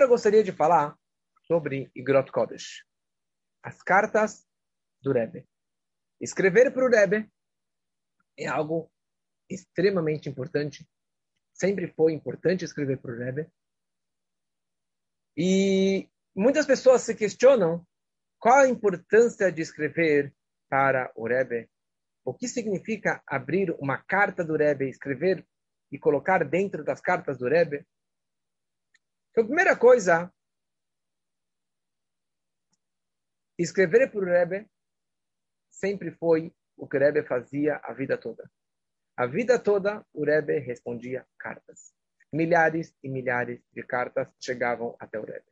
Agora eu gostaria de falar sobre Igrot Kodesh, as cartas do Rebbe. Escrever para o Rebbe é algo extremamente importante. Sempre foi importante escrever para o Rebbe. E muitas pessoas se questionam qual a importância de escrever para o Rebbe. O que significa abrir uma carta do Rebbe, escrever e colocar dentro das cartas do Rebbe? Então, primeira coisa, escrever para o Rebbe sempre foi o que o Rebbe fazia a vida toda. A vida toda, o Rebbe respondia cartas. Milhares e milhares de cartas chegavam até o Rebbe.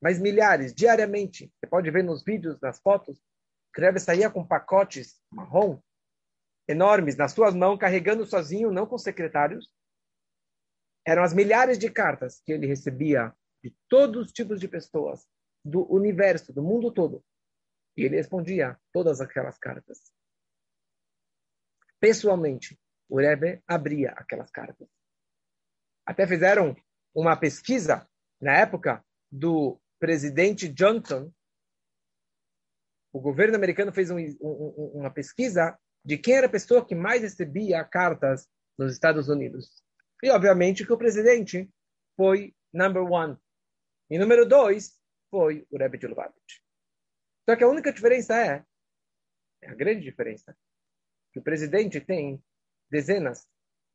Mas milhares, diariamente. Você pode ver nos vídeos, nas fotos, que o Rebbe saía com pacotes marrom enormes nas suas mãos, carregando sozinho, não com secretários, eram as milhares de cartas que ele recebia de todos os tipos de pessoas, do universo, do mundo todo. E ele respondia todas aquelas cartas. Pessoalmente, o Rebbe abria aquelas cartas. Até fizeram uma pesquisa na época do presidente Johnson. O governo americano fez um, um, uma pesquisa de quem era a pessoa que mais recebia cartas nos Estados Unidos. E, obviamente, que o presidente foi number one. E número dois foi o Rebbe de Lubavitch. Só que a única diferença é, é a grande diferença, que o presidente tem dezenas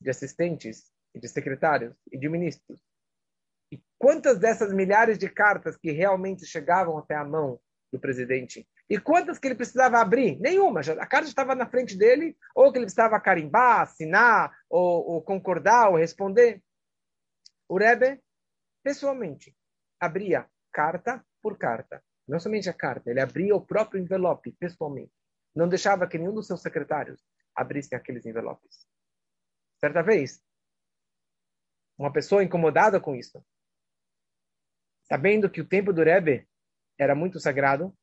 de assistentes e de secretários e de ministros. E quantas dessas milhares de cartas que realmente chegavam até a mão do presidente? E quantas que ele precisava abrir? Nenhuma. A carta estava na frente dele, ou que ele precisava carimbar, assinar, ou, ou concordar, ou responder. O Rebbe, pessoalmente, abria carta por carta. Não somente a carta, ele abria o próprio envelope, pessoalmente. Não deixava que nenhum dos seus secretários abrissem aqueles envelopes. Certa vez, uma pessoa incomodada com isso, sabendo que o tempo do Rebbe era muito sagrado,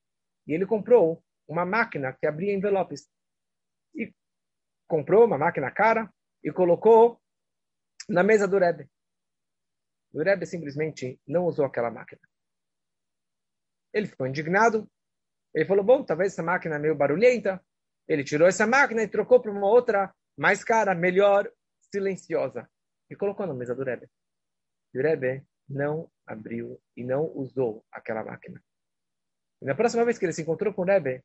e ele comprou uma máquina que abria envelopes. E comprou uma máquina cara e colocou na mesa do Rebbe. O Rebbe simplesmente não usou aquela máquina. Ele ficou indignado. Ele falou: Bom, talvez essa máquina é meio barulhenta. Ele tirou essa máquina e trocou por uma outra mais cara, melhor, silenciosa. E colocou na mesa do Rebbe. O Rebbe não abriu e não usou aquela máquina. E na próxima vez que ele se encontrou com o Rebbe,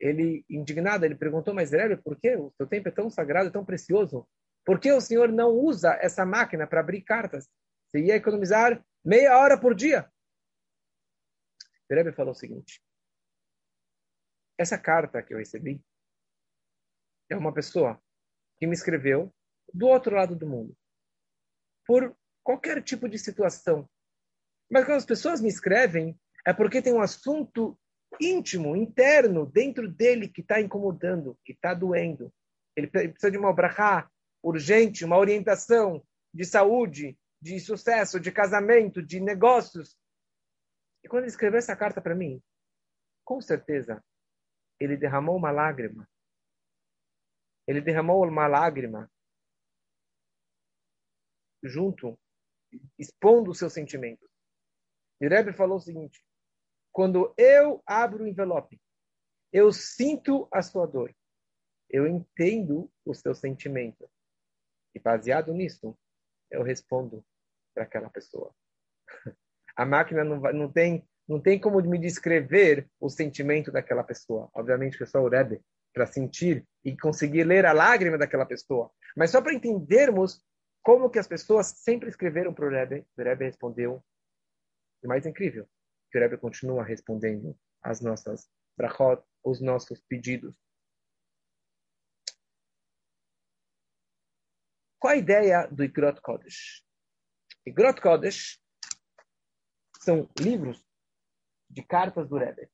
ele, indignado, ele perguntou, mas Rebbe, por que o seu tempo é tão sagrado, tão precioso? Por que o senhor não usa essa máquina para abrir cartas? Você ia economizar meia hora por dia. O Rebbe falou o seguinte, essa carta que eu recebi é uma pessoa que me escreveu do outro lado do mundo, por qualquer tipo de situação. Mas quando as pessoas me escrevem, é porque tem um assunto íntimo, interno, dentro dele que está incomodando, que está doendo. Ele precisa de uma brachá urgente, uma orientação de saúde, de sucesso, de casamento, de negócios. E quando ele escreveu essa carta para mim, com certeza, ele derramou uma lágrima. Ele derramou uma lágrima junto, expondo os seus sentimentos. E Rebbe falou o seguinte: quando eu abro o envelope, eu sinto a sua dor, eu entendo o seu sentimento. E baseado nisso, eu respondo para aquela pessoa. A máquina não, vai, não, tem, não tem como me descrever o sentimento daquela pessoa. Obviamente que eu o Rebbe para sentir e conseguir ler a lágrima daquela pessoa. Mas só para entendermos como que as pessoas sempre escreveram para o Rebbe, o Rebbe respondeu. O mais incrível, que o Rebbe continua respondendo às nossas brachot, os nossos pedidos. Qual a ideia do Igrot Kodesh? Igrot Kodesh são livros de cartas do Rebbe.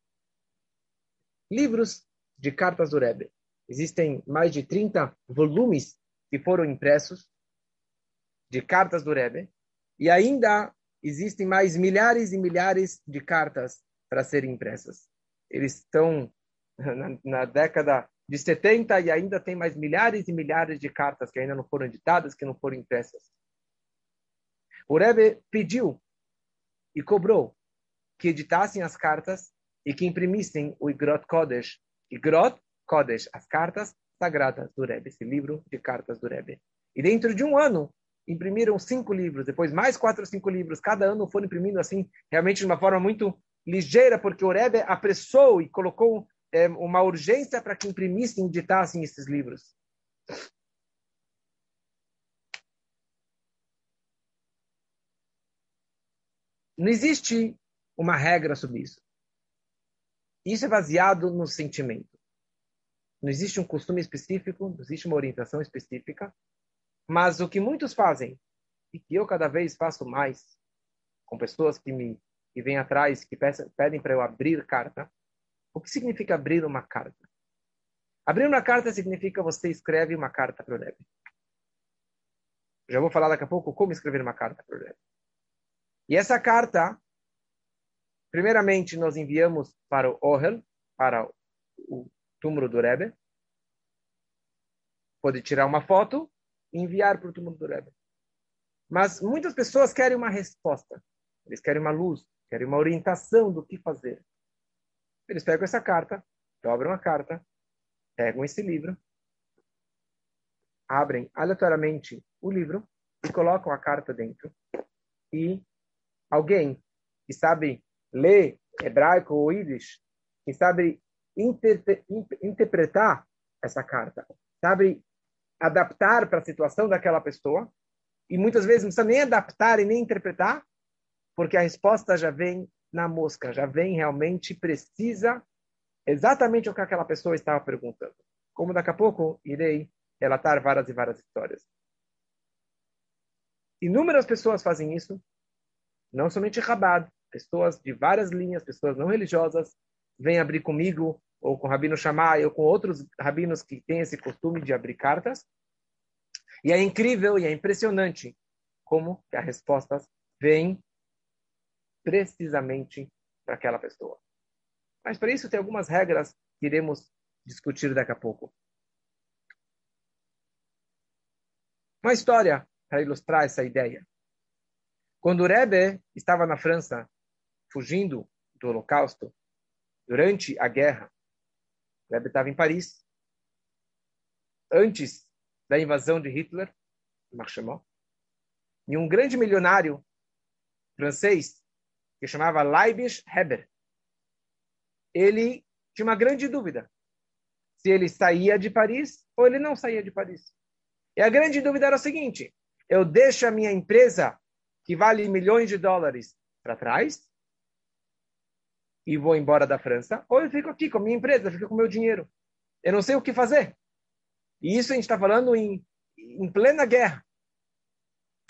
Livros de cartas do Rebbe. Existem mais de 30 volumes que foram impressos de cartas do Rebbe. E ainda existem mais milhares e milhares de cartas para serem impressas. Eles estão na, na, década de 70 e ainda tem mais milhares e milhares de cartas que ainda não foram editadas, que não foram impressas. O Rebbe pediu e cobrou que editassem as cartas e que imprimissem o Igrot Kodesh. Igrot Kodesh, as cartas sagradas do Rebbe, esse livro de cartas do Rebbe. E dentro de um ano, imprimiram cinco livros, depois mais quatro ou cinco livros. Cada ano foram imprimindo assim, realmente de uma forma muito ligeira, porque o Rebbe apressou e colocou é, uma urgência para que imprimissem e editassem esses livros. Não existe uma regra sobre isso. Isso é baseado no sentimento. Não existe um costume específico, não existe uma orientação específica. Mas o que muitos fazem, e que eu cada vez faço mais, com pessoas que me que vêm atrás, que pedem para eu abrir carta, o que significa abrir uma carta? Abrir uma carta significa você escreve uma carta para o Rebbe. Já vou falar daqui a pouco como escrever uma carta para o Rebbe. E essa carta, primeiramente, nós enviamos para o Ohel, para o túmulo do Rebbe. Pode tirar uma foto enviar para o túmulo do Rebbe. Mas muitas pessoas querem uma resposta. Eles querem uma luz, querem uma orientação do que fazer. Eles pegam essa carta, dobram a carta, pegam esse livro, abrem aleatoriamente o livro e colocam a carta dentro. E alguém que sabe ler hebraico ou yiddish, que sabe interpretar essa carta, sabe adaptar para a situação daquela pessoa, e muitas vezes não precisa nem adaptar e nem interpretar, porque a resposta já vem na mosca, já vem realmente precisa exatamente o que aquela pessoa estava perguntando. Como daqui a pouco irei relatar várias e várias histórias. Inúmeras pessoas fazem isso, não somente Chabad, pessoas de várias linhas, pessoas não religiosas, vêm abrir comigo, ou com o Rabino Shammai, ou com outros rabinos que têm esse costume de abrir cartas. E é incrível e é impressionante como que as respostas vêm precisamente para aquela pessoa. Mas para isso tem algumas regras que iremos discutir daqui a pouco. Uma história para ilustrar essa ideia. Quando o Rebbe estava na França, fugindo do Holocausto, durante a guerra, Rebbe estava em Paris, antes da invasão de Hitler, Marchemont, e um grande milionário francês que chamava Leibniz Heber. Ele tinha uma grande dúvida se ele saía de Paris ou ele não saía de Paris. E a grande dúvida era o seguinte: eu deixo a minha empresa que vale milhões de dólares para trás e vou embora da França, ou eu fico aqui com a minha empresa, fico com o meu dinheiro. Eu não sei o que fazer. E isso a gente está falando em, em plena guerra.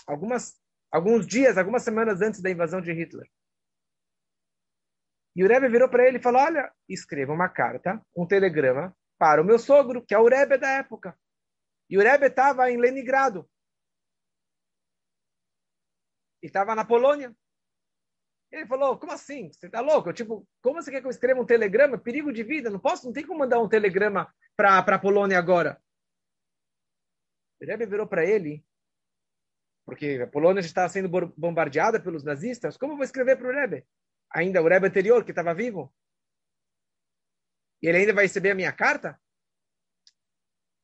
Algumas, alguns dias, algumas semanas antes da invasão de Hitler. E o Rebbe virou para ele e falou: Olha, escreva uma carta, um telegrama para o meu sogro, que é o Rebbe da época. E o Rebbe estava em Leningrado. E estava na Polônia. Ele falou: Como assim? Você está louco? Eu, tipo, como você quer que eu escreva um telegrama? Perigo de vida? Não posso, não tem como mandar um telegrama para a Polônia agora. O Rebbe virou para ele, porque a Polônia já estava sendo bombardeada pelos nazistas. Como eu vou escrever para o Rebbe? ainda o Rebbe anterior, que estava vivo? E ele ainda vai receber a minha carta?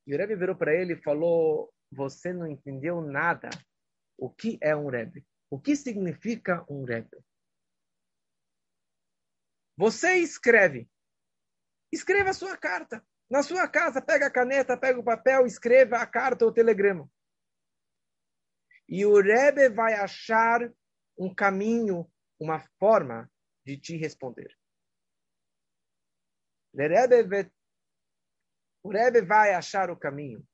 E o Rebbe virou para ele e falou: Você não entendeu nada. O que é um Rebbe? O que significa um Rebbe? Você escreve. Escreva a sua carta. Na sua casa, pega a caneta, pega o papel, escreva a carta ou o telegrama. E o Rebbe vai achar um caminho, uma forma de te responder. O Rebbe vai achar o caminho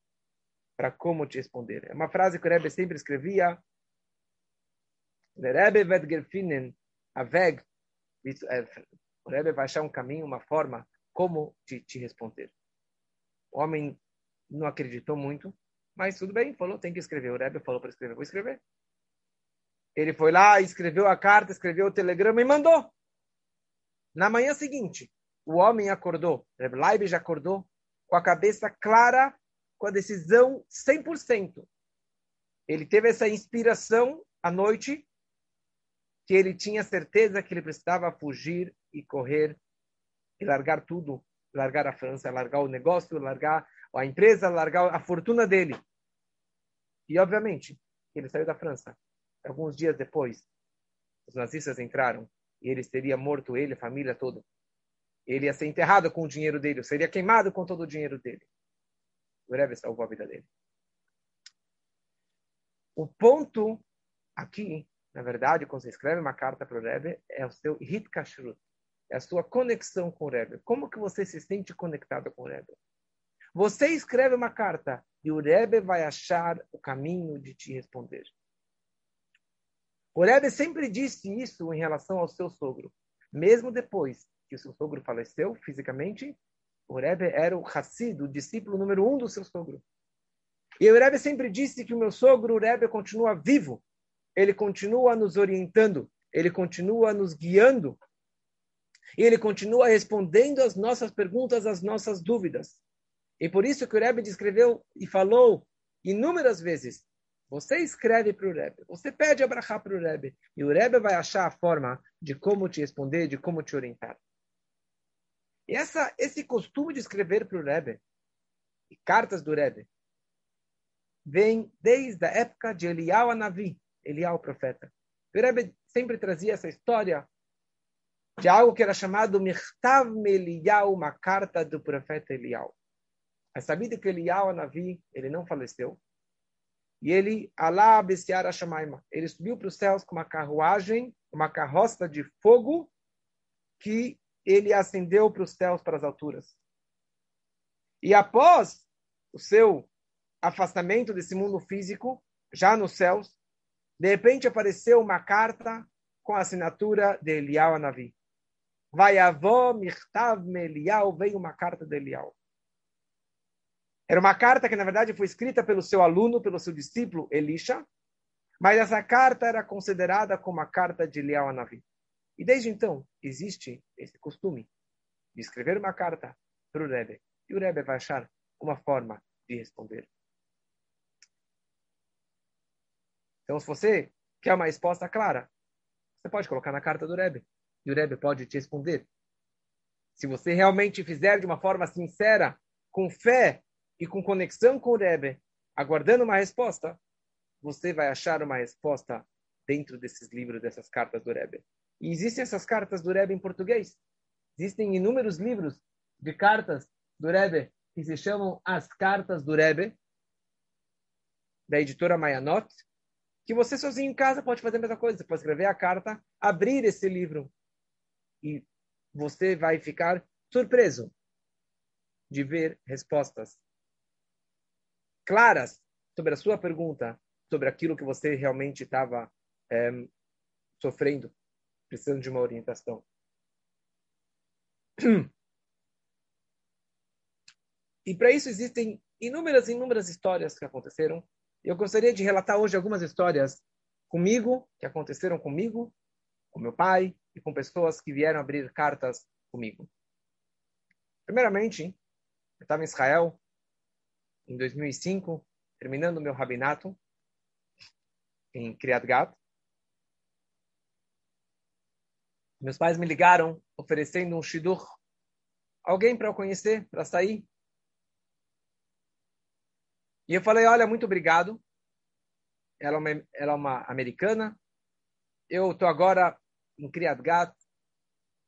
para como te responder. É uma frase que o Rebbe sempre escrevia. O Rebbe vai achar um caminho, uma forma como te, te responder. O homem não acreditou muito, mas tudo bem, falou, tem que escrever. O Rebbe falou para escrever, vou escrever. Ele foi lá, escreveu a carta, escreveu o telegrama e mandou. Na manhã seguinte, o homem acordou, Reb Leib já acordou com a cabeça clara, com a decisão 100%. Ele teve essa inspiração à noite que ele tinha certeza que ele precisava fugir e correr e largar tudo, largar a França, largar o negócio, largar a empresa, largar a fortuna dele. E, obviamente, ele saiu da França. Alguns dias depois, os nazistas entraram e ele teria morto, ele, a família toda. Ele ia ser enterrado com o dinheiro dele, seria queimado com todo o dinheiro dele. O Rebbe salvou a vida dele. O ponto aqui, na verdade, quando você escreve uma carta para o Rebbe, é o seu hit kashrut, é a sua conexão com o Rebbe. Como que você se sente conectado com o Rebbe? Você escreve uma carta e o Rebbe vai achar o caminho de te responder. O Rebbe sempre disse isso em relação ao seu sogro. Mesmo depois que o seu sogro faleceu fisicamente, o Rebbe era o Hassid, o discípulo número um do seu sogro. E o Rebbe sempre disse que o meu sogro, o Rebbe, continua vivo. Ele continua nos orientando. Ele continua nos guiando. E ele continua respondendo às nossas perguntas, às nossas dúvidas. E por isso que o Rebbe descreveu e falou inúmeras vezes. Você escreve para o Rebbe, você pede a para o Rebbe, e o Rebbe vai achar a forma de como te responder, de como te orientar. E essa, esse costume de escrever para o Rebbe, e cartas do Rebbe, vem desde a época de Eliyahu Navi, Eliyahu profeta. O Rebbe sempre trazia essa história de algo que era chamado Mirtav Eliyahu, uma carta do profeta Eliyahu. É sabido que Eliyahu Navi, ele não faleceu, e ele, Alá Bessiara Shamaima, ele subiu para os céus com uma carruagem, uma carroça de fogo, que ele ascendeu para os céus, para as alturas. E após o seu afastamento desse mundo físico, já nos céus, de repente apareceu uma carta com a assinatura de Elial Navi. Vai avó Mirtav Melial, veio uma carta de Elial. Era uma carta que, na verdade, foi escrita pelo seu aluno, pelo seu discípulo Elisha, mas essa carta era considerada como a carta de Elial Navi. E desde então, existe esse costume de escrever uma carta para o Rebbe. E o Rebbe vai achar uma forma de responder. Então, se você quer uma resposta clara, você pode colocar na carta do Rebbe. E o Rebbe pode te responder. Se você realmente fizer de uma forma sincera, com fé e com conexão com o Rebbe, aguardando uma resposta, você vai achar uma resposta dentro desses livros, dessas cartas do Rebbe. E existem essas cartas do Rebbe em português. Existem inúmeros livros de cartas do Rebbe que se chamam As Cartas do Rebbe, da editora Mayanot, que você sozinho em casa pode fazer a mesma coisa. Você pode escrever a carta, abrir esse livro e você vai ficar surpreso de ver respostas claras sobre a sua pergunta, sobre aquilo que você realmente estava é, sofrendo precisando de uma orientação. E para isso existem inúmeras, inúmeras histórias que aconteceram. Eu gostaria de relatar hoje algumas histórias comigo, que aconteceram comigo, com meu pai e com pessoas que vieram abrir cartas comigo. Primeiramente, eu estava em Israel em 2005, terminando meu rabinato em Kriat Gat. Meus pais me ligaram oferecendo um shidur, alguém para eu conhecer, para sair. E eu falei, olha, muito obrigado. Ela é uma, ela é uma americana. Eu estou agora em Kriat Gat,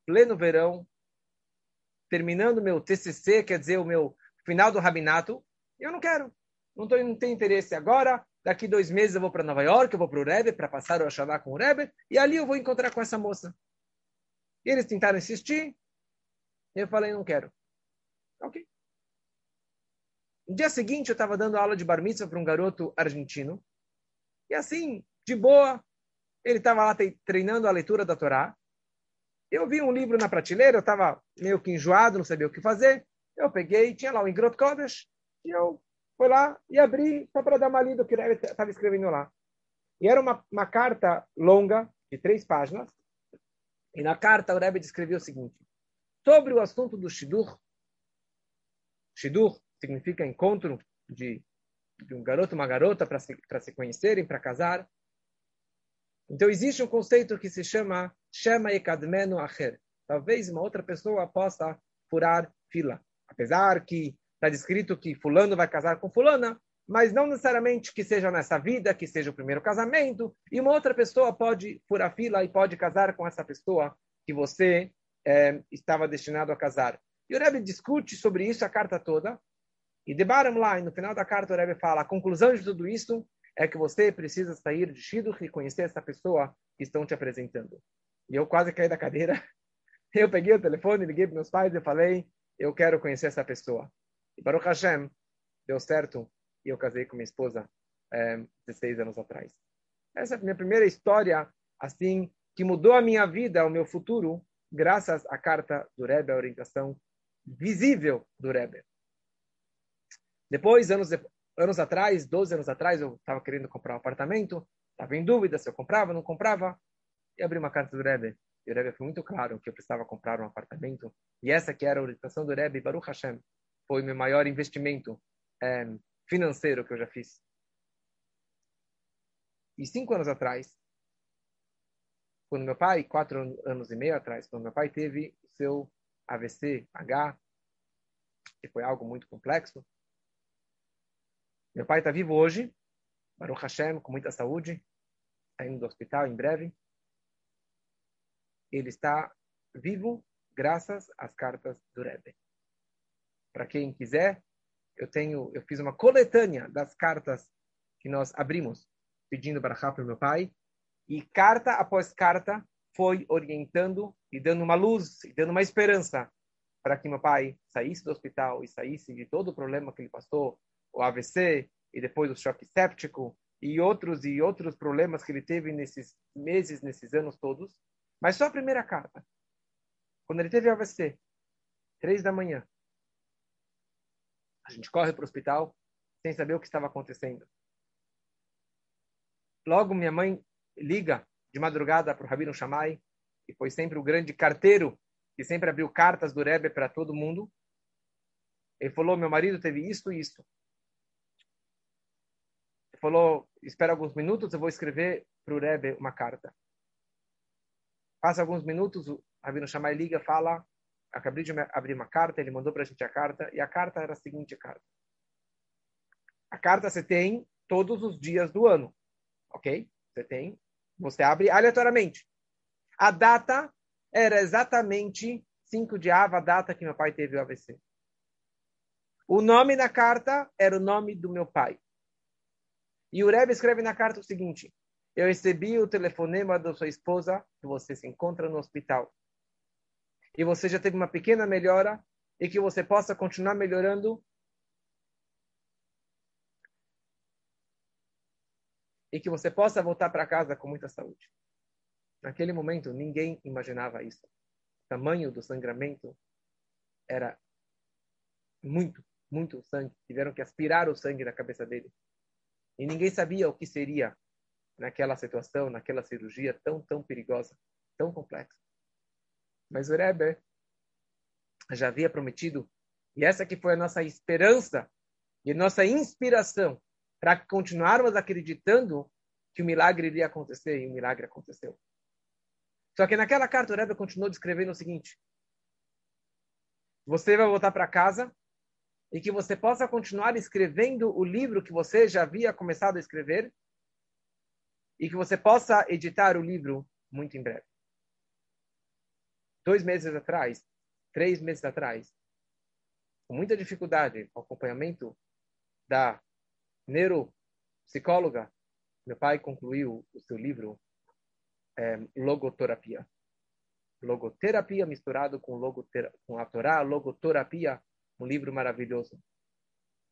pleno verão, terminando meu TCC, quer dizer, o meu final do rabinato. Eu não quero, não, tô, não tenho interesse agora. Daqui dois meses eu vou para Nova York, eu vou para o Rebbe para passar o Hashanah com o Rebbe, e ali eu vou encontrar com essa moça. E eles tentaram insistir. Eu falei, não quero. Ok. No dia seguinte, eu estava dando aula de bar mitzvah para um garoto argentino. E assim, de boa, ele estava lá treinando a leitura da Torá. Eu vi um livro na prateleira, eu estava meio que enjoado, não sabia o que fazer. Eu peguei, tinha lá o Ingrot Kodesh, e eu fui lá e abri só para dar uma lida o que ele estava escrevendo lá. E era uma, uma carta longa, de três páginas, e na carta o Rebbe descreveu o seguinte: sobre o assunto do Shidur, Shidur significa encontro de, de um garoto uma garota para se, se conhecerem, para casar. Então existe um conceito que se chama Shema Ekadmenu Acher. Talvez uma outra pessoa possa furar fila. Apesar que está descrito que fulano vai casar com fulana, mas não necessariamente que seja nessa vida, que seja o primeiro casamento, e uma outra pessoa pode furar fila e pode casar com essa pessoa que você é, estava destinado a casar. E o Rebbe discute sobre isso a carta toda, e de lá, no final da carta, o Rebbe fala, a conclusão de tudo isso é que você precisa sair de Shidduch e conhecer essa pessoa que estão te apresentando. E eu quase caí da cadeira. Eu peguei o telefone, liguei para meus pais e falei, eu quero conhecer essa pessoa. E Baruch Hashem, deu certo, e eu casei com minha esposa é, 16 anos atrás. Essa é a minha primeira história, assim, que mudou a minha vida, o meu futuro, graças à carta do Rebbe, a orientação visível do Rebbe. Depois, anos, anos atrás, 12 anos atrás, eu estava querendo comprar um apartamento, estava em dúvida se eu comprava ou não comprava, e abri uma carta do Rebbe. E o Rebbe foi muito claro que eu precisava comprar um apartamento. E essa que era a orientação do Rebbe, Baruch Hashem, foi meu maior investimento é, financeiro que eu já fiz. E cinco anos atrás, quando meu pai, quatro anos e meio atrás, quando meu pai teve o seu AVC-H, que foi algo muito complexo, meu pai está vivo hoje, Baruch Hashem, com muita saúde, saindo do hospital em breve. Ele está vivo graças às cartas do Rebbe. Para quem quiser, eu tenho, eu fiz uma coletânea das cartas que nós abrimos pedindo para para meu pai e carta após carta foi orientando e dando uma luz e dando uma esperança para que meu pai saísse do hospital e saísse de todo o problema que ele passou o AVC e depois o choque séptico e outros e outros problemas que ele teve nesses meses, nesses anos todos. Mas só a primeira carta. Quando ele teve AVC, três da manhã, a gente corre para o hospital sem saber o que estava acontecendo. Logo, minha mãe liga de madrugada para o Rabino Shammai, que foi sempre o grande carteiro, que sempre abriu cartas do Rebbe para todo mundo. Ele falou: Meu marido teve isso e isso falou, espera alguns minutos, eu vou escrever para o Rebbe uma carta. Passa alguns minutos, o Rabino Shammai liga, fala, acabei de abrir uma carta, ele mandou para a gente a carta, e a carta era a seguinte carta. A carta você tem todos os dias do ano, ok? Você tem, você abre aleatoriamente. A data era exatamente 5 de Ava, a data que meu pai teve o AVC. O nome na carta era o nome do meu pai. E o Rebbe escreve na carta o seguinte: Eu recebi o telefonema da sua esposa que você se encontra no hospital. E você já teve uma pequena melhora e que você possa continuar melhorando. E que você possa voltar para casa com muita saúde. Naquele momento, ninguém imaginava isso. O tamanho do sangramento era muito, muito sangue. Tiveram que aspirar o sangue da cabeça dele. E ninguém sabia o que seria naquela situação, naquela cirurgia tão, tão perigosa, tão complexa. Mas o Rebbe já havia prometido, e essa que foi a nossa esperança e nossa inspiração para continuarmos acreditando que o milagre iria acontecer, e o milagre aconteceu. Só que naquela carta o Rebbe continuou descrevendo o seguinte: você vai voltar para casa e que você possa continuar escrevendo o livro que você já havia começado a escrever e que você possa editar o livro muito em breve. Dois meses atrás, três meses atrás, com muita dificuldade, com acompanhamento da neuropsicóloga, meu pai concluiu o seu livro é, Logoterapia. Logoterapia misturado com, logotera com a Torá, logoterapia um livro maravilhoso.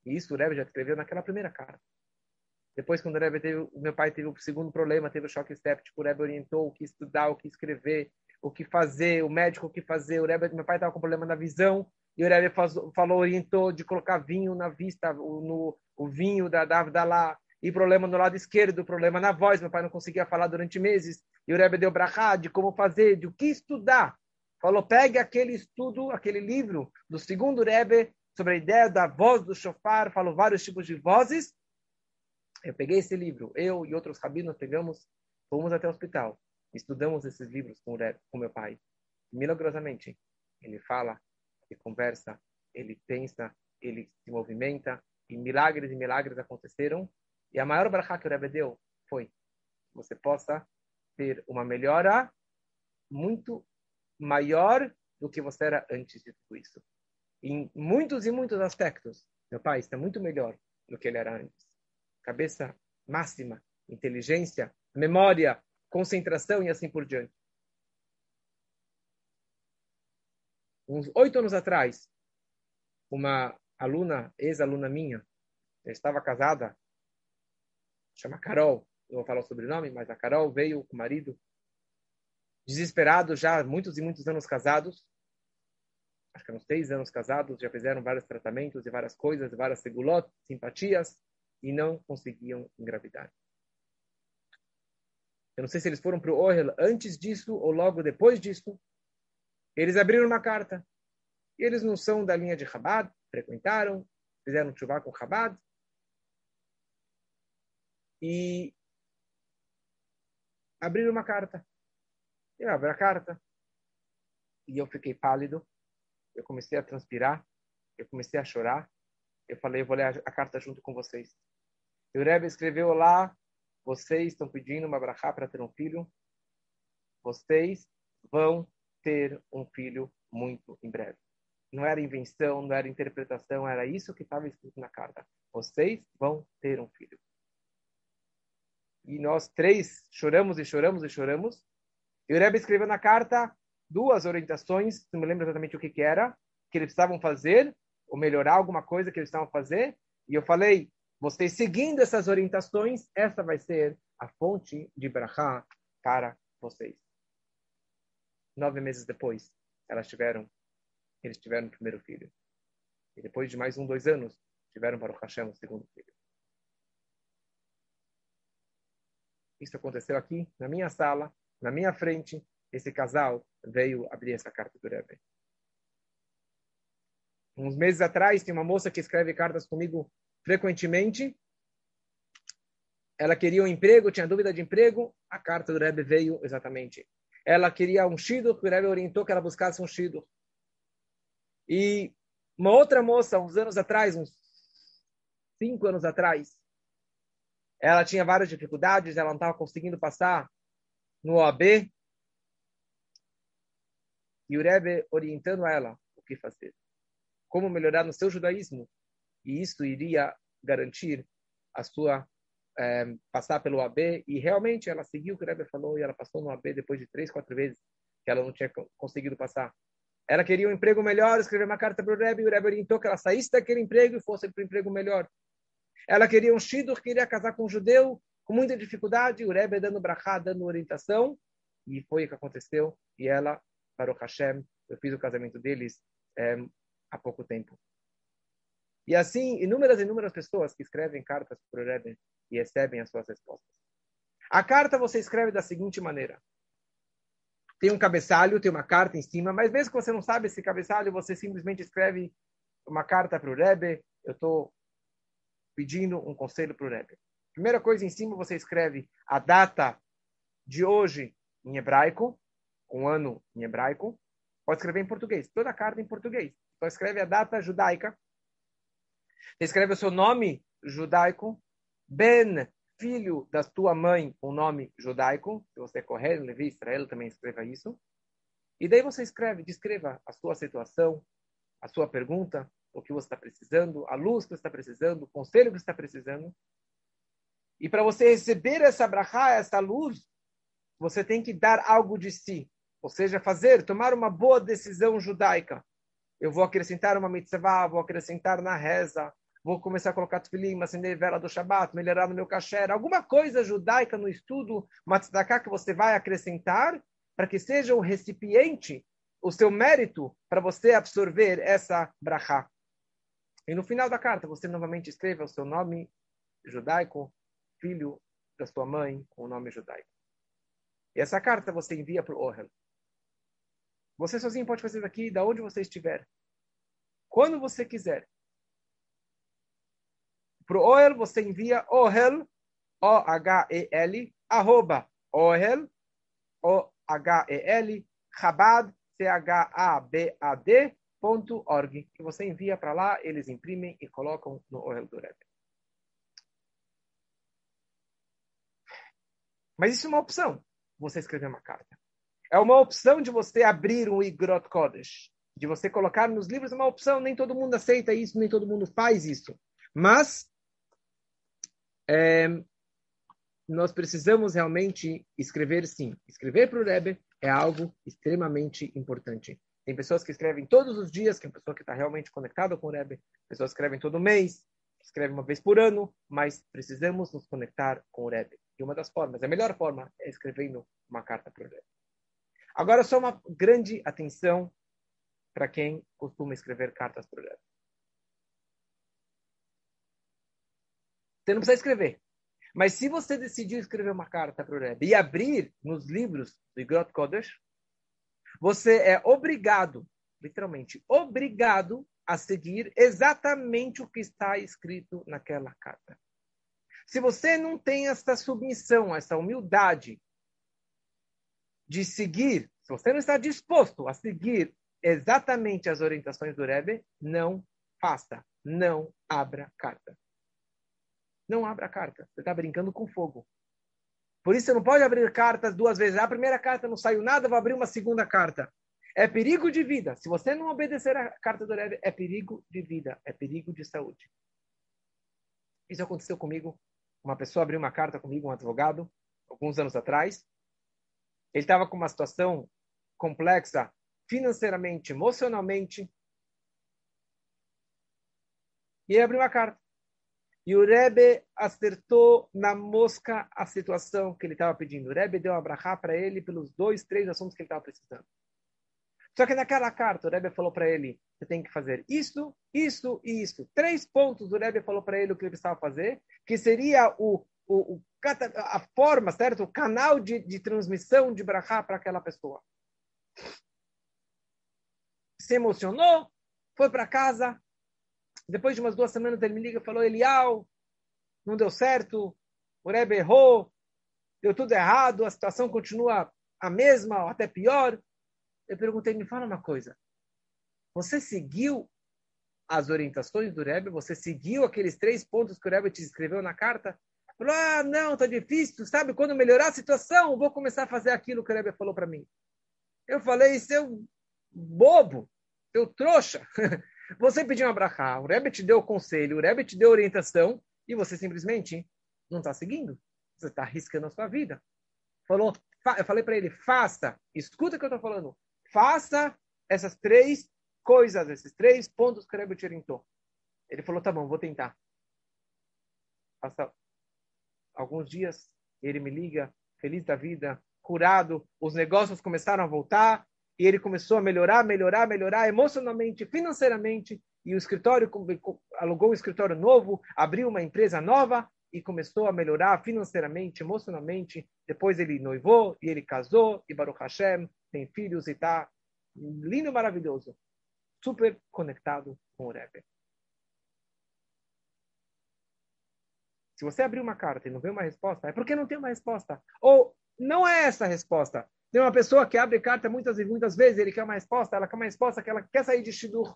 E isso o Rebbe já escreveu naquela primeira carta. Depois, quando o Rebbe teve, meu pai teve o segundo problema, teve o choque séptico, o Rebbe orientou o que estudar, o que escrever, o que fazer, o médico o que fazer. O Rebbe, meu pai estava com problema na visão, e o Rebbe falou, orientou de colocar vinho na vista, o, no, o vinho da, lá, e problema no lado esquerdo, problema na voz, meu pai não conseguia falar durante meses, e o Rebbe deu brachá de como fazer, de o que estudar. Falou, pegue aquele estudo, aquele livro do segundo Rebbe sobre a ideia da voz do shofar, falou vários tipos de vozes. Eu peguei esse livro, eu e outros rabinos pegamos Fomos até o hospital, estudamos esses livros com, com meu pai. Milagrosamente, ele fala, ele conversa, ele pensa, ele se movimenta, e milagres e milagres aconteceram. E a maior barra que o Rebbe deu foi você possa ter uma melhora muito maior do que você era antes de tudo isso. Em muitos e muitos aspectos, meu pai está muito melhor do que ele era antes. Cabeça máxima, inteligência, memória, concentração e assim por diante. Uns oito anos atrás, uma aluna, ex-aluna minha, estava casada, chama Carol, não vou falar o sobrenome, mas a Carol veio com o marido, desesperado já, muitos e muitos anos casados, acho que uns seis anos casados, já fizeram vários tratamentos e várias coisas, várias segulot, simpatias, e não conseguiam engravidar. Eu não sei se eles foram para o Ohel antes disso ou logo depois disso. Eles abriram uma carta. E eles não são da linha de Chabad, frequentaram, fizeram chuva com Chabad. E abriram uma carta. Eu abri a carta e eu fiquei pálido. Eu comecei a transpirar. Eu comecei a chorar. Eu falei, eu vou ler a, carta junto com vocês. E o Rebbe escreveu lá, vocês estão pedindo uma brachá para ter um filho. Vocês vão ter um filho muito em breve. Não era invenção, não era interpretação, era isso que estava escrito na carta. Vocês vão ter um filho. E nós três choramos e choramos e choramos. E o Rebbe escreveu na carta duas orientações, não me lembro exatamente o que, que era, que eles precisavam fazer, ou melhorar alguma coisa que eles precisavam fazer. E eu falei, vocês seguindo essas orientações, essa vai ser a fonte de brachá para vocês. Nove meses depois, elas tiveram, eles tiveram o primeiro filho. E depois de mais um, dois anos, tiveram para o Hashem o segundo filho. Isso aconteceu aqui, na minha sala, na minha frente. Esse casal veio abrir essa carta do Rebbe. Uns meses atrás, tem uma moça que escreve cartas comigo frequentemente. Ela queria um emprego, tinha dúvida de emprego. A carta do Rebbe veio exatamente. Ela queria um shidur, o Rebbe orientou que ela buscasse um shidur. E uma outra moça, uns anos atrás, uns cinco anos atrás, ela tinha várias dificuldades, ela não estava conseguindo passar no OAB. E o Rebbe orientando ela o que fazer. Como melhorar no seu judaísmo. E isso iria garantir a sua é, passar pelo OAB. E realmente ela seguiu o que o Rebbe falou e ela passou no OAB depois de três, quatro vezes que ela não tinha conseguido passar. Ela queria um emprego melhor, escreveu uma carta para o Rebbe e o Rebbe orientou que ela saísse daquele emprego e fosse para um emprego melhor. Ela queria um shidur, queria casar com um judeu, com muita dificuldade, o Rebbe dando brachá, dando orientação, e foi o que aconteceu, e ela, para o Hashem, eu fiz o casamento deles é, há pouco tempo. E assim, inúmeras e inúmeras pessoas que escrevem cartas para o Rebbe e recebem as suas respostas. A carta você escreve da seguinte maneira. Tem um cabeçalho, tem uma carta em cima, mas mesmo que você não sabe esse cabeçalho, você simplesmente escreve uma carta para o Rebbe. Eu estou pedindo um conselho para o Rebbe. Primeira coisa em cima, você escreve a data de hoje em hebraico, um ano em hebraico. Pode escrever em português, toda a carta em português. Então escreve a data judaica. Você escreve o seu nome judaico. Ben, filho da tua mãe, com nome judaico. Se você é correr, Levi, Israel, também escreva isso. E daí você escreve, descreva a sua situação, a sua pergunta, o que você está precisando, a luz que você está precisando, o conselho que você está precisando. E para você receber essa brachá, essa luz, você tem que dar algo de si. Ou seja, fazer, tomar uma boa decisão judaica. Eu vou acrescentar uma mitzvah, vou acrescentar na reza, vou começar a colocar tefilim, acender vela do Shabat, melhorar no meu kasher, alguma coisa judaica no estudo, uma tzedakah que você vai acrescentar, para que seja o recipiente, o seu mérito, para você absorver essa brachá. E no final da carta, você novamente escreva o seu nome judaico, filho da sua mãe com o nome judaico. E essa carta você envia para o Ohel. Você sozinho pode fazer aqui, da onde você estiver. Quando você quiser. Para o Ohel, você envia Ohel, O-H-E-L, arroba, Ohel, O-H-E-L, Chabad, C-H-A-B-A-D, .org, que você envia para lá, eles imprimem e colocam no Ohel do Rebbe. Mas isso é uma opção, você escrever uma carta. É uma opção de você abrir um Igrot Kodesh, de você colocar nos livros, é uma opção, nem todo mundo aceita isso, nem todo mundo faz isso. Mas é, nós precisamos realmente escrever sim. Escrever para o Rebbe é algo extremamente importante. Tem pessoas que escrevem todos os dias, que é uma pessoa que está realmente conectada com o Rebbe. Pessoas escrevem todo mês, escrevem uma vez por ano, mas precisamos nos conectar com o Rebbe. E uma das formas, a melhor forma, é escrevendo uma carta para o Rebbe. Agora, só uma grande atenção para quem costuma escrever cartas para o Rebbe. Você não precisa escrever. Mas se você decidiu escrever uma carta para o Rebbe e abrir nos livros do Igrot Kodesh, você é obrigado, literalmente, obrigado a seguir exatamente o que está escrito naquela carta. Se você não tem essa submissão, essa humildade de seguir, se você não está disposto a seguir exatamente as orientações do Rebbe, não faça, não abra carta. Não abra carta. Você está brincando com fogo. Por isso você não pode abrir cartas duas vezes. A primeira carta não saiu nada, vou abrir uma segunda carta. É perigo de vida. Se você não obedecer a carta do Rebbe, é perigo de vida, é perigo de saúde. Isso aconteceu comigo. Uma pessoa abriu uma carta comigo, um advogado, alguns anos atrás. Ele estava com uma situação complexa financeiramente, emocionalmente. E ele abriu uma carta. E o Rebbe acertou na mosca a situação que ele estava pedindo. O Rebbe deu um abrahá para ele pelos dois, três assuntos que ele estava precisando. Só que naquela carta, o Rebbe falou para ele: você tem que fazer isso, isso e isso. Três pontos o Rebbe falou para ele o que ele precisava fazer, que seria o, o, o a forma, certo? O canal de, de transmissão de brahá para aquela pessoa. Se emocionou, foi para casa, depois de umas duas semanas ele me liga e falou, Elial, não deu certo, o Rebbe errou, deu tudo errado, a situação continua a mesma ou até pior. Eu perguntei, me fala uma coisa, você seguiu as orientações do Rebbe? Você seguiu aqueles três pontos que o Rebbe te escreveu na carta? Falou, ah, não, tá difícil, sabe? Quando melhorar a situação, vou começar a fazer aquilo que o Rebbe falou para mim. Eu falei, seu bobo, seu trouxa. Você pediu uma brachá, o Rebbe te deu conselho, o Rebbe te deu orientação e você simplesmente não está seguindo. Você está arriscando a sua vida. Falou, eu falei para ele, faça, escuta o que eu estou falando, faça essas três coisas, esses três pontos que o Rebbe. Ele falou, tá bom, vou tentar. Passa alguns dias, ele me liga, feliz da vida, curado, os negócios começaram a voltar, e ele começou a melhorar, melhorar, melhorar emocionalmente, financeiramente, e o escritório alugou um escritório novo, abriu uma empresa nova e começou a melhorar financeiramente, emocionalmente. Depois ele noivou e ele casou e Baruch Hashem tem filhos e está lindo, maravilhoso, super conectado com o Rebbe. Se você abrir uma carta e não vê uma resposta, é porque não tem uma resposta. Ou não é essa a resposta. Tem uma pessoa que abre carta muitas e muitas vezes, ele quer uma resposta, ela quer uma resposta que ela quer sair de Shidur.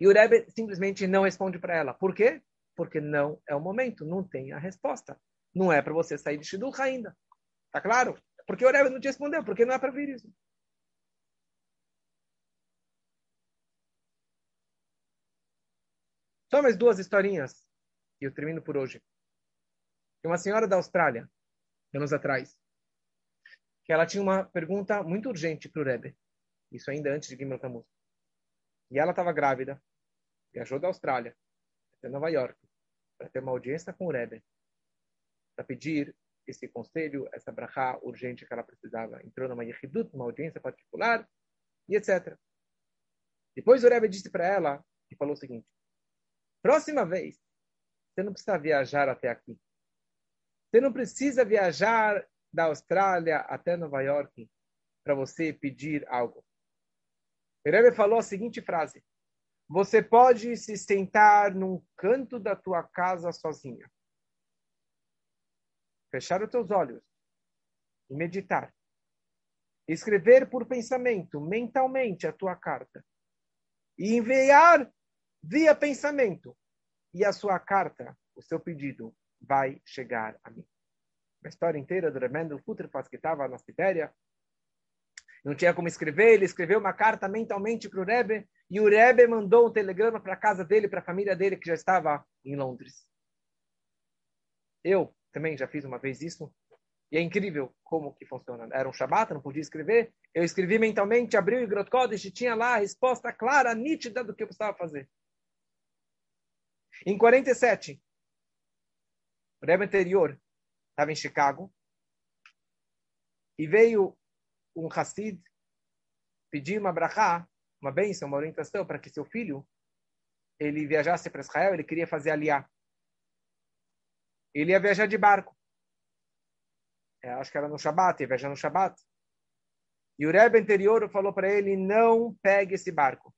E o Rebbe simplesmente não responde para ela. Por quê? Porque não é o momento, não tem a resposta. Não é para você sair de Shidur ainda. Tá claro? Porque o Rebbe não te respondeu, porque não é para vir isso. Só mais duas historinhas e eu termino por hoje. Tem uma senhora da Austrália, anos atrás, que ela tinha uma pergunta muito urgente para o Rebbe. Isso ainda antes de Gimel Tammuz. E ela estava grávida, viajou da Austrália até Nova York para ter uma audiência com o Rebbe, para pedir esse conselho, essa brachá urgente que ela precisava. Entrou numa yechidut, uma audiência particular, e etc. Depois o Rebbe disse para ela e falou o seguinte: próxima vez, você não precisa viajar até aqui. Você não precisa viajar da Austrália até Nova York para você pedir algo. O Rebbe falou a seguinte frase: Você pode se sentar num canto da tua casa sozinha. Fechar os teus olhos e meditar. Escrever por pensamento, mentalmente, a tua carta. E enviar via pensamento. E a sua carta, o seu pedido, vai chegar a mim. A história inteira do Remendo Futrefas, que estava na Sibéria, não tinha como escrever, ele escreveu uma carta mentalmente para o Rebbe, e o Rebbe mandou um telegrama para a casa dele, para a família dele, que já estava em Londres. Eu também já fiz uma vez isso, e é incrível como que funciona. Era um Shabbat, não podia escrever. Eu escrevi mentalmente, abri o Igrot Kodesh e tinha lá a resposta clara, nítida do que eu precisava fazer. Em 47, o Rebbe anterior estava em Chicago e veio um Hassid pedir uma brachá, uma bênção, uma orientação para que seu filho ele viajasse para Israel, ele queria fazer aliá. Ele ia viajar de barco. É, acho que era no Shabat, ia viajar no Shabat. E o Rebbe anterior falou para ele, não pegue esse barco.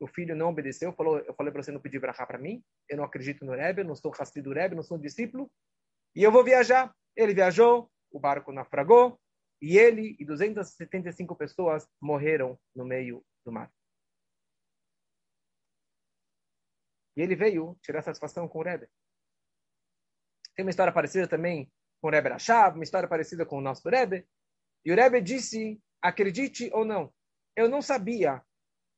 O filho não obedeceu, falou, eu falei para você não pedir brachá para mim, eu não acredito no Rebbe, não sou Hassid do Rebbe, não sou um discípulo, e eu vou viajar. Ele viajou, o barco naufragou, e ele e 275 pessoas morreram no meio do mar. E ele veio tirar satisfação com o Rebbe. Tem uma história parecida também com o Rebbe Rashav, uma história parecida com o nosso Rebbe. E o Rebbe disse, acredite ou não, eu não sabia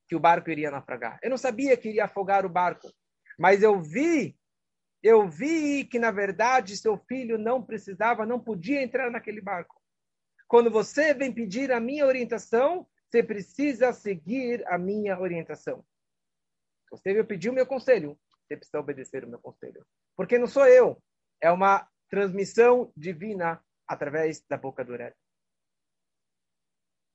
que o barco iria naufragar. Eu não sabia que iria afogar o barco. Mas eu vi, eu vi que, na verdade, seu filho não precisava, não podia entrar naquele barco. Quando você vem pedir a minha orientação, você precisa seguir a minha orientação. Você veio pedir o meu conselho, você precisa obedecer o meu conselho. Porque não sou eu, é uma transmissão divina através da boca do Rebbe.